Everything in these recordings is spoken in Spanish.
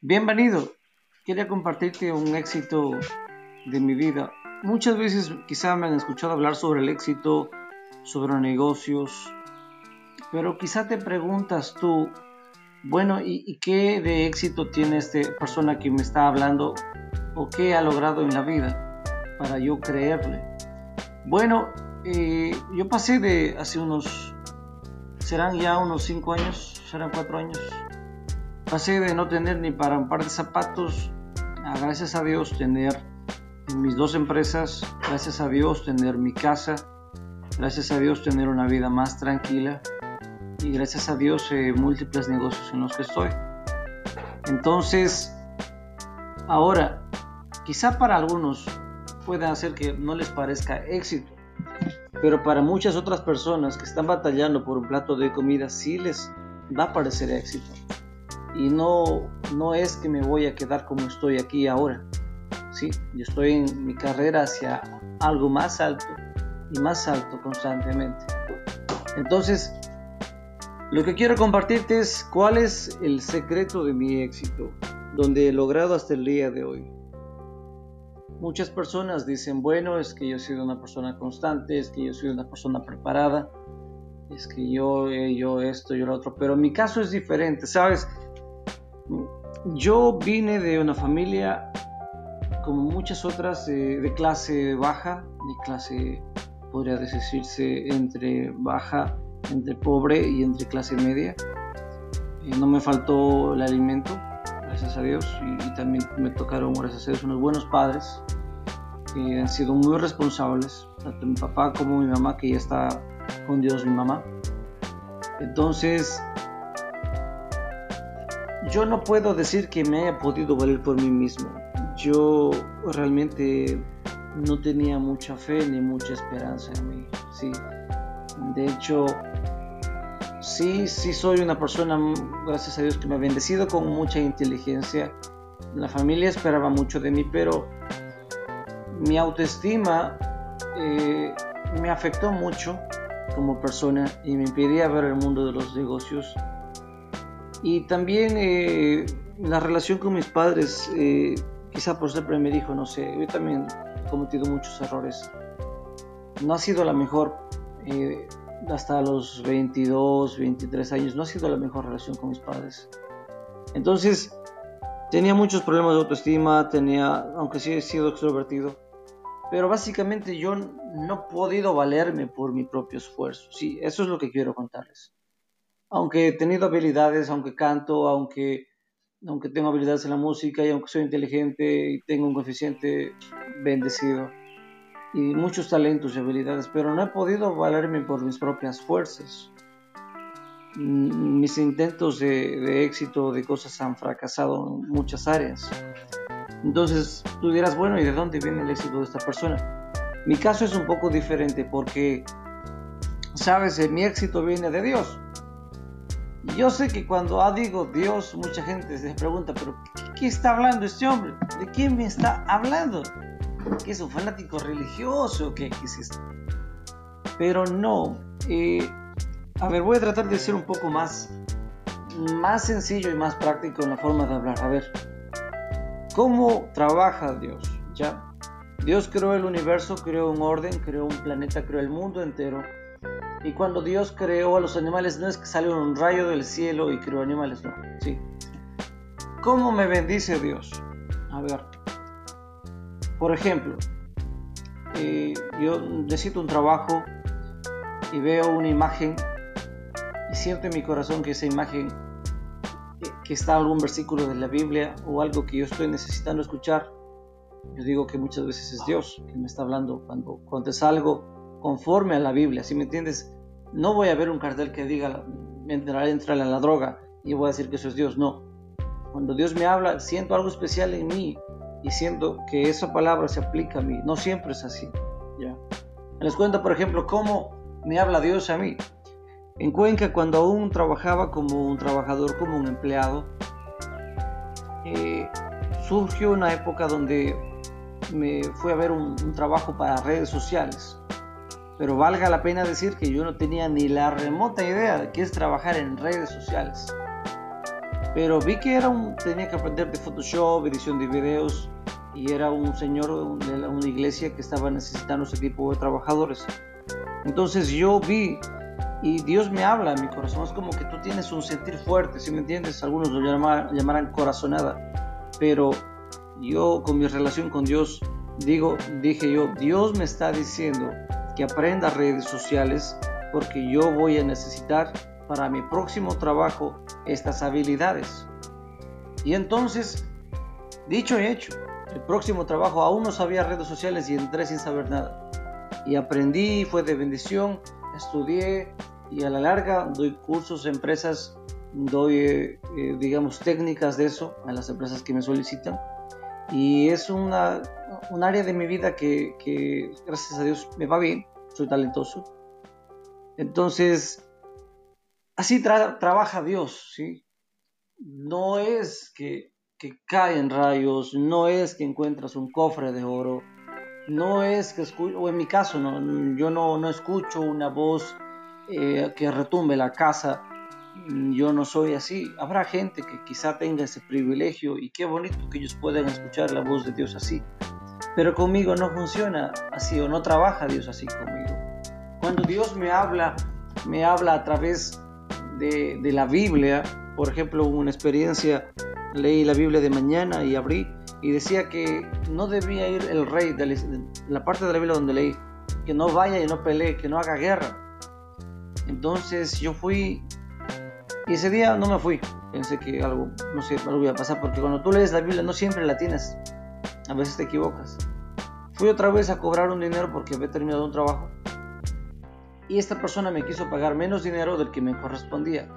Bienvenido. Quería compartirte un éxito de mi vida. Muchas veces quizá me han escuchado hablar sobre el éxito, sobre negocios, pero quizá te preguntas tú, bueno, ¿y, qué de éxito tiene esta persona que me está hablando o qué ha logrado en la vida para yo creerle? Bueno, eh, yo pasé de hace unos, serán ya unos cinco años, serán cuatro años, Pasé de no tener ni para un par de zapatos a gracias a Dios tener mis dos empresas, gracias a Dios tener mi casa, gracias a Dios tener una vida más tranquila y gracias a Dios eh, múltiples negocios en los que estoy. Entonces, ahora, quizá para algunos pueda hacer que no les parezca éxito, pero para muchas otras personas que están batallando por un plato de comida sí les va a parecer éxito y no, no es que me voy a quedar como estoy aquí ahora. Sí, yo estoy en mi carrera hacia algo más alto y más alto constantemente. Entonces, lo que quiero compartirte es cuál es el secreto de mi éxito, donde he logrado hasta el día de hoy. Muchas personas dicen, bueno, es que yo he sido una persona constante, es que yo soy una persona preparada, es que yo, eh, yo esto, yo lo otro, pero mi caso es diferente, ¿sabes? Yo vine de una familia, como muchas otras, de clase baja, de clase, podría decirse, entre baja, entre pobre y entre clase media. Eh, no me faltó el alimento, gracias a Dios, y, también me tocaron, gracias a Dios, unos buenos padres que han sido muy responsables, tanto mi papá como mi mamá, que ya está con Dios, mi mamá. Entonces, yo no puedo decir que me haya podido valer por mí mismo. Yo realmente no tenía mucha fe ni mucha esperanza en mí. Sí. De hecho, sí, sí soy una persona, gracias a Dios, que me ha bendecido con mucha inteligencia. La familia esperaba mucho de mí, pero mi autoestima eh, me afectó mucho como persona y me impedía ver el mundo de los negocios y también eh, la relación con mis padres, eh, quizá por siempre me dijo, no sé, yo también he cometido muchos errores. No ha sido la mejor, eh, hasta los 22, 23 años, no ha sido la mejor relación con mis padres. Entonces, tenía muchos problemas de autoestima, tenía, aunque sí he sido extrovertido, pero básicamente yo no he podido valerme por mi propio esfuerzo. Sí, eso es lo que quiero contarles aunque he tenido habilidades, aunque canto, aunque, aunque tengo habilidades en la música y aunque soy inteligente y tengo un coeficiente bendecido y muchos talentos y habilidades, pero no he podido valerme por mis propias fuerzas. Mis intentos de, de éxito, de cosas han fracasado en muchas áreas. Entonces tú dirás, bueno, ¿y de dónde viene el éxito de esta persona? Mi caso es un poco diferente porque, sabes, mi éxito viene de Dios yo sé que cuando digo Dios, mucha gente se pregunta, pero ¿qué, está hablando este hombre? ¿De quién me está hablando? ¿Qué es un fanático religioso? ¿Qué, qué es esto? Pero no. Eh, a ver, voy a tratar de ser un poco más, más sencillo y más práctico en la forma de hablar. A ver, ¿cómo trabaja Dios? ¿Ya? Dios creó el universo, creó un orden, creó un planeta, creó el mundo entero y cuando Dios creó a los animales, no es que salió un rayo del cielo y creó animales, no. Sí. ¿Cómo me bendice Dios? A ver. Por ejemplo, eh, yo necesito un trabajo y veo una imagen y siento en mi corazón que esa imagen, que, está algún versículo de la Biblia o algo que yo estoy necesitando escuchar, yo digo que muchas veces es Dios que me está hablando cuando, cuando es algo conforme a la Biblia, ¿sí me entiendes? No voy a ver un cartel que diga, entra, entra en la droga y voy a decir que eso es Dios, no. Cuando Dios me habla, siento algo especial en mí y siento que esa palabra se aplica a mí. No siempre es así. ¿ya? Les cuento, por ejemplo, cómo me habla Dios a mí. En Cuenca, cuando aún trabajaba como un trabajador, como un empleado, eh, surgió una época donde me fui a ver un trabajo para redes sociales pero valga la pena decir que yo no tenía ni la remota idea de qué es trabajar en redes sociales. pero vi que era un, tenía que aprender de Photoshop, edición de videos, y era un señor de una iglesia que estaba necesitando ese tipo de trabajadores. Entonces yo vi y Dios me habla mi corazón. Es como que tú tienes un sentir fuerte, si me entiendes? Algunos lo llamarán corazonada, pero yo con mi relación con Dios digo, dije yo, Dios me está diciendo que aprenda redes sociales porque yo voy a necesitar para mi próximo trabajo estas habilidades. Y entonces, dicho y hecho, el próximo trabajo aún no sabía redes sociales y entré sin saber nada. Y aprendí, fue de bendición, estudié y a la larga doy cursos a empresas, doy, eh, digamos, técnicas de eso a las empresas que me solicitan. Y es una, un área de mi vida que, gracias a Dios, me va bien, soy talentoso. Entonces, así trabaja Dios, ¿sí? No es que, que caen rayos, no es que encuentras un cofre de oro, no es que escucho, o en mi caso, no, yo no, no escucho una voz eh, que retumbe la casa, yo no soy así. Habrá gente que quizá tenga ese privilegio y qué bonito que ellos puedan escuchar la voz de Dios así. Pero conmigo no funciona así o no trabaja Dios así conmigo. Cuando Dios me habla, me habla a través de, de la Biblia. Por ejemplo, una experiencia, leí la Biblia de mañana y abrí y decía que no debía ir el rey, de la parte de la Biblia donde leí, que no vaya y no pelee, que no haga guerra. Entonces yo fui y ese día no me fui. Pensé que algo, no sé, algo iba a pasar porque cuando tú lees la Biblia no siempre la tienes. A veces te equivocas. Fui otra vez a cobrar un dinero porque había terminado un trabajo. Y esta persona me quiso pagar menos dinero del que me correspondía.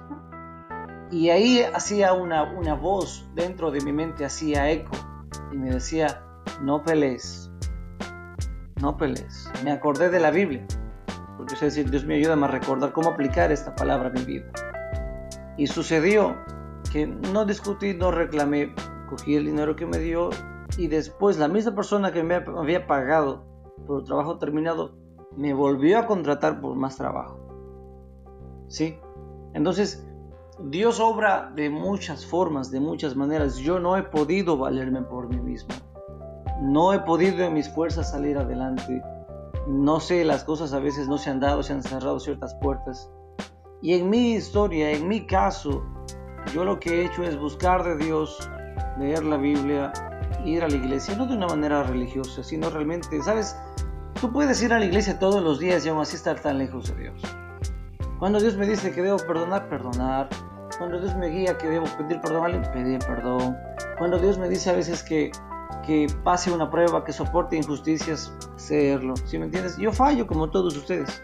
Y ahí hacía una, una voz dentro de mi mente, hacía eco y me decía, no pelees, no pelees. Me acordé de la Biblia, porque es decir, Dios me ayuda a recordar cómo aplicar esta palabra a mi vida. Y sucedió que no discutí, no reclamé, cogí el dinero que me dio y después la misma persona que me había pagado por el trabajo terminado me volvió a contratar por más trabajo. ¿Sí? Entonces, Dios obra de muchas formas, de muchas maneras. Yo no he podido valerme por mí mismo. No he podido en mis fuerzas salir adelante. No sé, las cosas a veces no se han dado, se han cerrado ciertas puertas. Y en mi historia, en mi caso, yo lo que he hecho es buscar de Dios, leer la Biblia, ir a la iglesia, no de una manera religiosa, sino realmente, ¿sabes? Tú puedes ir a la iglesia todos los días y aún así estar tan lejos de Dios. Cuando Dios me dice que debo perdonar, perdonar. Cuando Dios me guía que debo pedir perdón pedir perdón. Cuando Dios me dice a veces que, que pase una prueba, que soporte injusticias, hacerlo. ¿Sí me entiendes? Yo fallo como todos ustedes.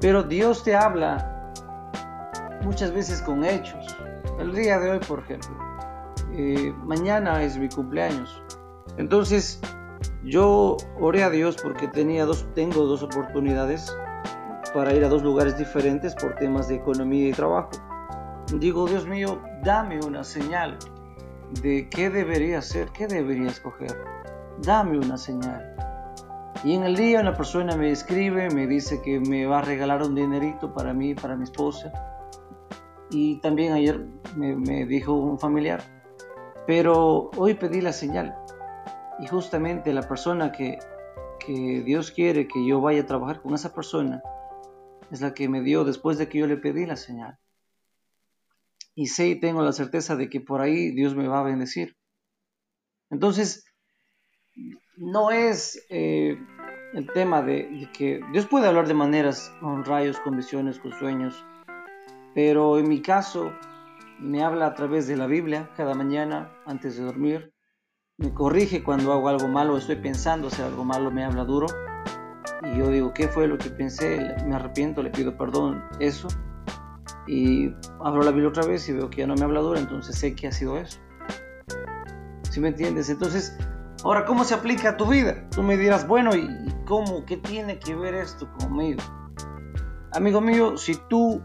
Pero Dios te habla muchas veces con hechos. El día de hoy, por ejemplo. Eh, mañana es mi cumpleaños. Entonces, yo oré a Dios porque tenía dos, tengo dos oportunidades para ir a dos lugares diferentes por temas de economía y trabajo. Digo, Dios mío, dame una señal de qué debería hacer, qué debería escoger. Dame una señal. Y en el día una persona me escribe, me dice que me va a regalar un dinerito para mí, para mi esposa. Y también ayer me, dijo un familiar. Pero hoy pedí la señal. Y justamente la persona que, que Dios quiere que yo vaya a trabajar con esa persona, es la que me dio después de que yo le pedí la señal. Y sé y tengo la certeza de que por ahí Dios me va a bendecir. Entonces, no es eh, el tema de, que Dios puede hablar de maneras, con rayos, con visiones, con sueños, pero en mi caso me habla a través de la Biblia cada mañana antes de dormir, me corrige cuando hago algo malo, estoy pensando hacer algo malo, me habla duro y yo digo, ¿qué fue lo que pensé? Me arrepiento, le pido perdón, eso. Y abro la Biblia otra vez y veo que ya no me habla duro, entonces sé que ha sido eso. ¿Sí me entiendes? Entonces, ahora, ¿cómo se aplica a tu vida? Tú me dirás, bueno, ¿y cómo? ¿Qué tiene que ver esto conmigo? Amigo mío, si tú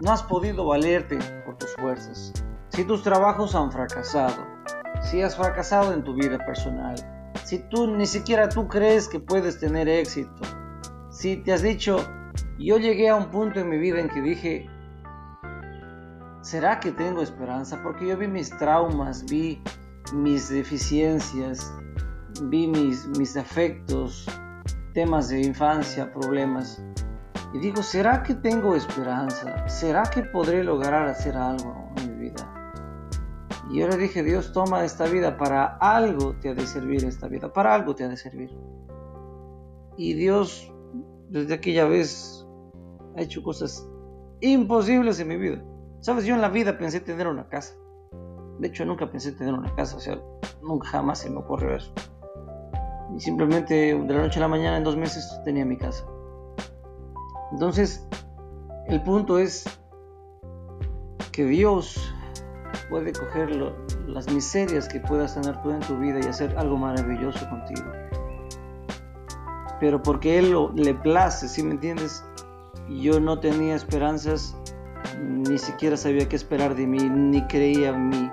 no has podido valerte por tus fuerzas, si tus trabajos han fracasado, si has fracasado en tu vida personal, si tú ni siquiera tú crees que puedes tener éxito, si te has dicho, yo llegué a un punto en mi vida en que dije, ¿será que tengo esperanza? Porque yo vi mis traumas, vi mis deficiencias, vi mis, mis defectos, temas de infancia, problemas. Y digo, ¿será que tengo esperanza? ¿Será que podré lograr hacer algo en mi vida? Y yo le dije, Dios, toma esta vida, para algo te ha de servir esta vida, para algo te ha de servir. Y Dios, desde aquella vez, ha hecho cosas imposibles en mi vida. Sabes, yo en la vida pensé tener una casa. De hecho, nunca pensé tener una casa, o sea, nunca jamás se me ocurrió eso. Y simplemente de la noche a la mañana, en dos meses, tenía mi casa. Entonces, el punto es que Dios puede coger las miserias que puedas tener tú en tu vida y hacer algo maravilloso contigo. Pero porque Él lo, le place, ¿sí me entiendes? Yo no tenía esperanzas, ni siquiera sabía qué esperar de mí, ni creía en mí.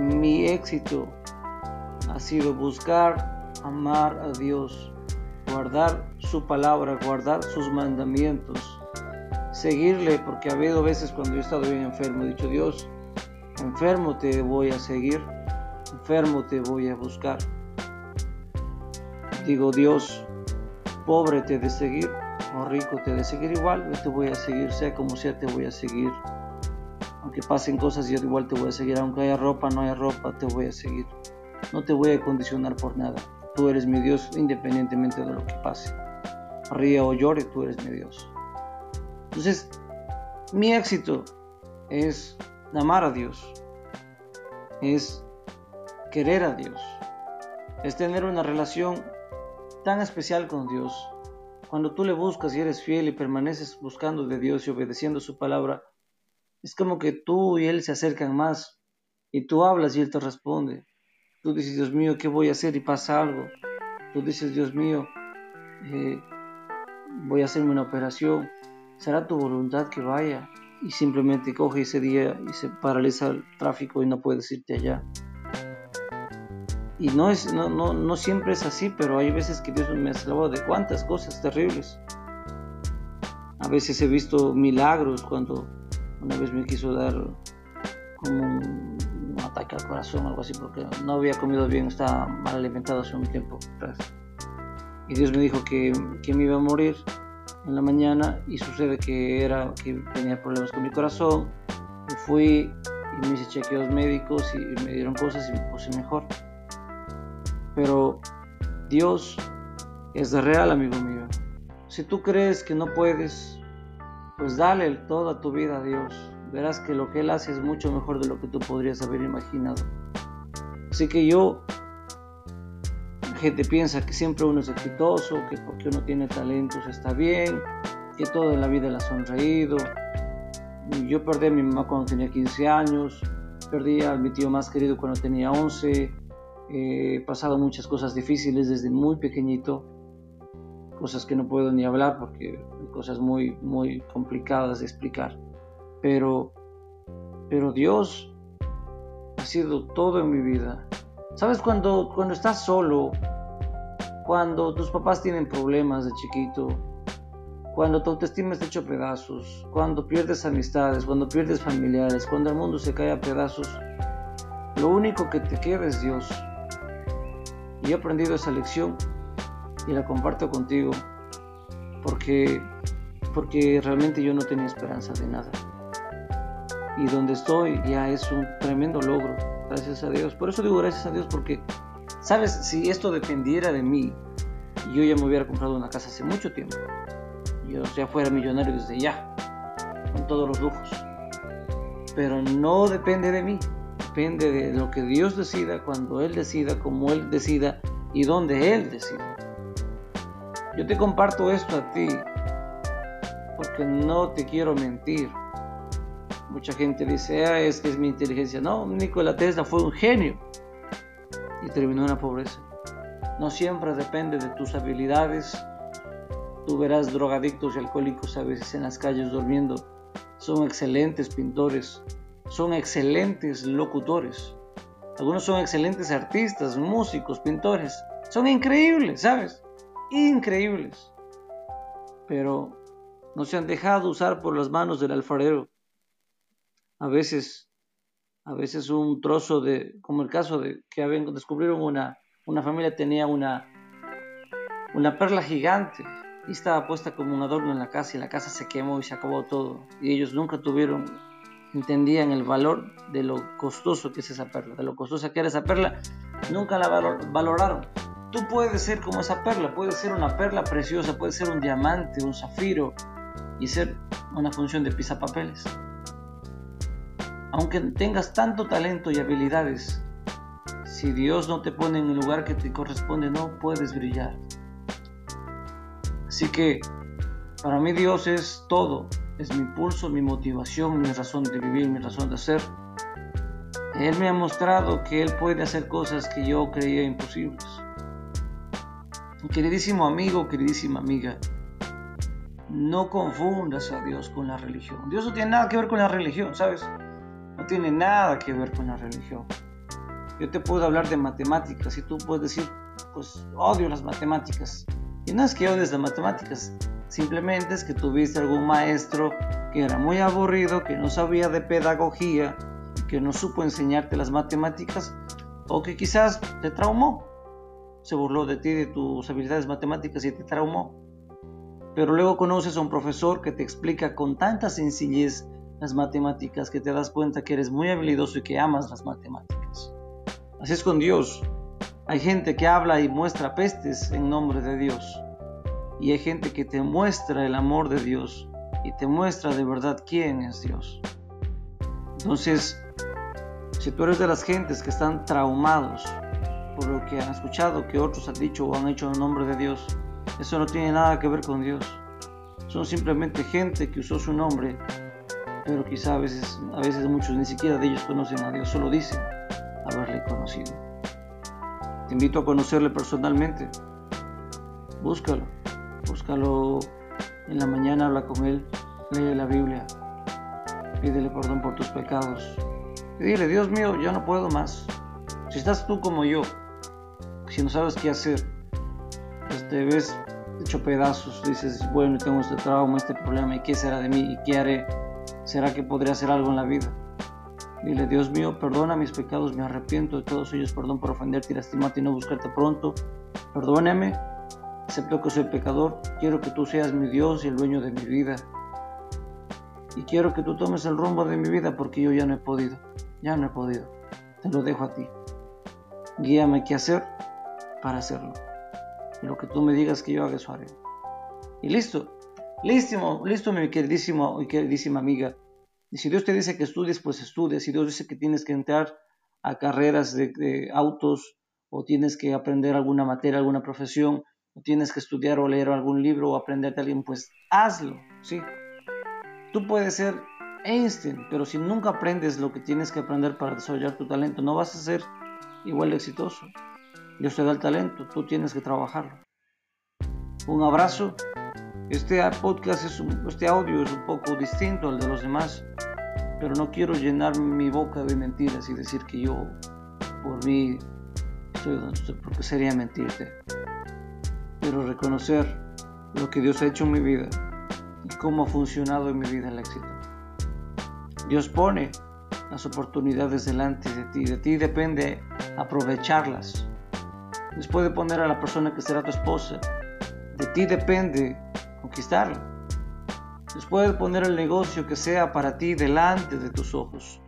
Mi éxito ha sido buscar, amar a Dios, guardar su palabra, guardar sus mandamientos, seguirle, porque ha habido veces cuando yo he estado bien enfermo, he dicho, Dios, enfermo te voy a seguir, enfermo te voy a buscar. Digo, Dios, pobre te de seguir, o rico te de seguir igual, yo te voy a seguir, sea como sea, te voy a seguir. Aunque pasen cosas, yo igual te voy a seguir, aunque haya ropa, no haya ropa, te voy a seguir. No te voy a condicionar por nada. Tú eres mi Dios independientemente de lo que pase. Ría o llore, tú eres mi Dios. Entonces, mi éxito es amar a Dios. Es querer a Dios. Es tener una relación tan especial con Dios. Cuando tú le buscas y eres fiel y permaneces buscando de Dios y obedeciendo su palabra, es como que tú y Él se acercan más y tú hablas y Él te responde. Tú dices, Dios mío, ¿qué voy a hacer? Y pasa algo. Tú dices, Dios mío, eh, voy a hacerme una operación. ¿Será tu voluntad que vaya? Y simplemente coge ese día y se paraliza el tráfico y no puedes irte allá. Y no, es, no, no, no siempre es así, pero hay veces que Dios me ha salvado de cuántas cosas terribles. A veces he visto milagros cuando una vez me quiso dar como un ataque al corazón, algo así, porque no había comido bien, estaba mal alimentado hace un tiempo atrás. Y Dios me dijo que, que me iba a morir en la mañana y sucede que era que tenía problemas con mi corazón. Y fui y me hice chequeos médicos y me dieron cosas y me puse mejor. Pero Dios es real, amigo mío. Si tú crees que no puedes, pues dale toda tu vida a Dios verás que lo que Él hace es mucho mejor de lo que tú podrías haber imaginado. Así que yo, gente piensa que siempre uno es exitoso, que porque uno tiene talentos está bien, que todo en la vida le ha sonreído. Yo perdí a mi mamá cuando tenía 15 años, perdí a mi tío más querido cuando tenía 11, he pasado muchas cosas difíciles desde muy pequeñito, cosas que no puedo ni hablar porque cosas muy, muy complicadas de explicar pero, pero Dios ha sido todo en mi vida. ¿Sabes cuando, cuando estás solo? Cuando tus papás tienen problemas de chiquito, cuando tu autoestima está hecho pedazos, cuando pierdes amistades, cuando pierdes familiares, cuando el mundo se cae a pedazos, lo único que te queda es Dios. Y he aprendido esa lección y la comparto contigo porque, porque realmente yo no tenía esperanza de nada y donde estoy ya es un tremendo logro, gracias a Dios. Por eso digo gracias a Dios porque, sabes, si esto dependiera de mí, yo ya me hubiera comprado una casa hace mucho tiempo. Yo ya fuera millonario desde ya, con todos los lujos. Pero no depende de mí, depende de lo que Dios decida, cuando Él decida, como Él decida y donde Él decida. Yo te comparto esto a ti porque no te quiero mentir Mucha gente dice, ah, es que es mi inteligencia. No, Nikola Tesla fue un genio y terminó en la pobreza. No siempre depende de tus habilidades. Tú verás drogadictos y alcohólicos a veces en las calles durmiendo. Son excelentes pintores, son excelentes locutores. Algunos son excelentes artistas, músicos, pintores. Son increíbles, ¿sabes? Increíbles. Pero no se han dejado usar por las manos del alfarero a veces, a veces un trozo de, como el caso de que descubrieron una, una familia tenía una, una perla gigante y estaba puesta como un adorno en la casa y la casa se quemó y se acabó todo. Y ellos nunca tuvieron, entendían el valor de lo costoso que es esa perla, de lo costosa que era esa perla, nunca la valoraron. Tú puedes ser como esa perla, puedes ser una perla preciosa, puedes ser un diamante, un zafiro y ser una función de pisapapeles. Aunque tengas tanto talento y habilidades, si Dios no te pone en el lugar que te corresponde, no puedes brillar. Así que para mí Dios es todo, es mi impulso, mi motivación, mi razón de vivir, mi razón de ser. Él me ha mostrado que Él puede hacer cosas que yo creía imposibles. Queridísimo amigo, queridísima amiga, no confundas a Dios con la religión. Dios no tiene nada que ver con la religión, ¿sabes? Tiene nada que ver con la religión. Yo te puedo hablar de matemáticas y tú puedes decir, pues odio las matemáticas. Y no es que odies las matemáticas, simplemente es que tuviste algún maestro que era muy aburrido, que no sabía de pedagogía, que no supo enseñarte las matemáticas, o que quizás te traumó, se burló de ti, de tus habilidades matemáticas y te traumó. Pero luego conoces a un profesor que te explica con tanta sencillez las matemáticas que te das cuenta que eres muy habilidoso y que amas las matemáticas. Así es con Dios. Hay gente que habla y muestra pestes en nombre de Dios. Y hay gente que te muestra el amor de Dios y te muestra de verdad quién es Dios. Entonces, si tú eres de las gentes que están traumados por lo que han escuchado que otros han dicho o han hecho en nombre de Dios, eso no tiene nada que ver con Dios. Son simplemente gente que usó su nombre, pero quizá a veces, a veces muchos ni siquiera de ellos conocen a Dios, solo dicen haberle conocido. Te invito a conocerle personalmente. Búscalo. Búscalo en la mañana, habla con él, lee la Biblia, pídele perdón por tus pecados. Y dile, Dios mío, ya no puedo más. Si estás tú como yo, si no sabes qué hacer, pues te ves hecho pedazos, dices, bueno, tengo este trauma, este problema, ¿y qué será de mí? ¿Y qué haré? ¿Será que podría hacer algo en la vida? Dile, Dios mío, perdona mis pecados, me arrepiento de todos ellos, perdón por ofenderte y lastimarte y no buscarte pronto. Perdóname, acepto que soy pecador, quiero que tú seas mi Dios y el dueño de mi vida. Y quiero que tú tomes el rumbo de mi vida porque yo ya no he podido, ya no he podido. Te lo dejo a ti. Guíame qué hacer para hacerlo. Y lo que tú me digas que yo haga, eso haré. Y listo, listo, listo mi queridísimo y queridísima amiga. Y si Dios te dice que estudies, pues estudies. Si Dios dice que tienes que entrar a carreras de, autos o tienes que aprender alguna materia, alguna profesión, o tienes que estudiar o leer algún libro o aprender de alguien, pues hazlo, ¿sí? Tú puedes ser Einstein, pero si nunca aprendes lo que tienes que aprender para desarrollar tu talento, no vas a ser igual de exitoso. Dios te da el talento, tú tienes que trabajarlo. Un abrazo este podcast, es este audio es un poco distinto al de los demás, pero no quiero llenar mi boca de mentiras y decir que yo, por mí, estoy donde estoy, porque sería mentirte. Pero reconocer lo que Dios ha hecho en mi vida y cómo ha funcionado en mi vida el éxito. Dios pone las oportunidades delante de ti, de ti depende aprovecharlas. Dios puede poner a la persona que será tu esposa, de ti depende conquistarla. Dios puede poner el negocio que sea para ti delante de tus ojos.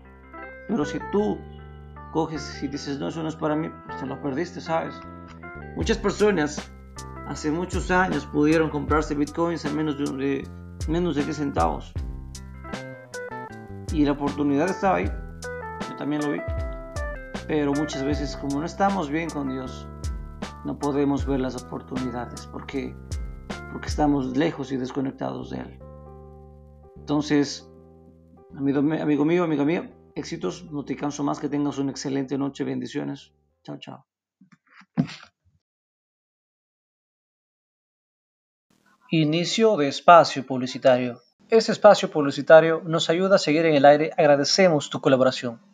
Pero si tú coges y dices, no, eso no es para mí, pues te lo perdiste, ¿sabes? Muchas personas hace muchos años pudieron comprarse bitcoins a menos de, menos de 10 centavos. Y la oportunidad estaba ahí. Yo también lo vi. Pero muchas veces como no estamos bien con Dios, no podemos ver las oportunidades porque porque estamos lejos y desconectados de Él. Entonces, amigo, amigo mío, amiga mía, éxitos, no te canso más, que tengas una excelente noche, bendiciones. Chao, chao. Inicio de espacio publicitario. Este espacio publicitario nos ayuda a seguir en el aire. Agradecemos tu colaboración.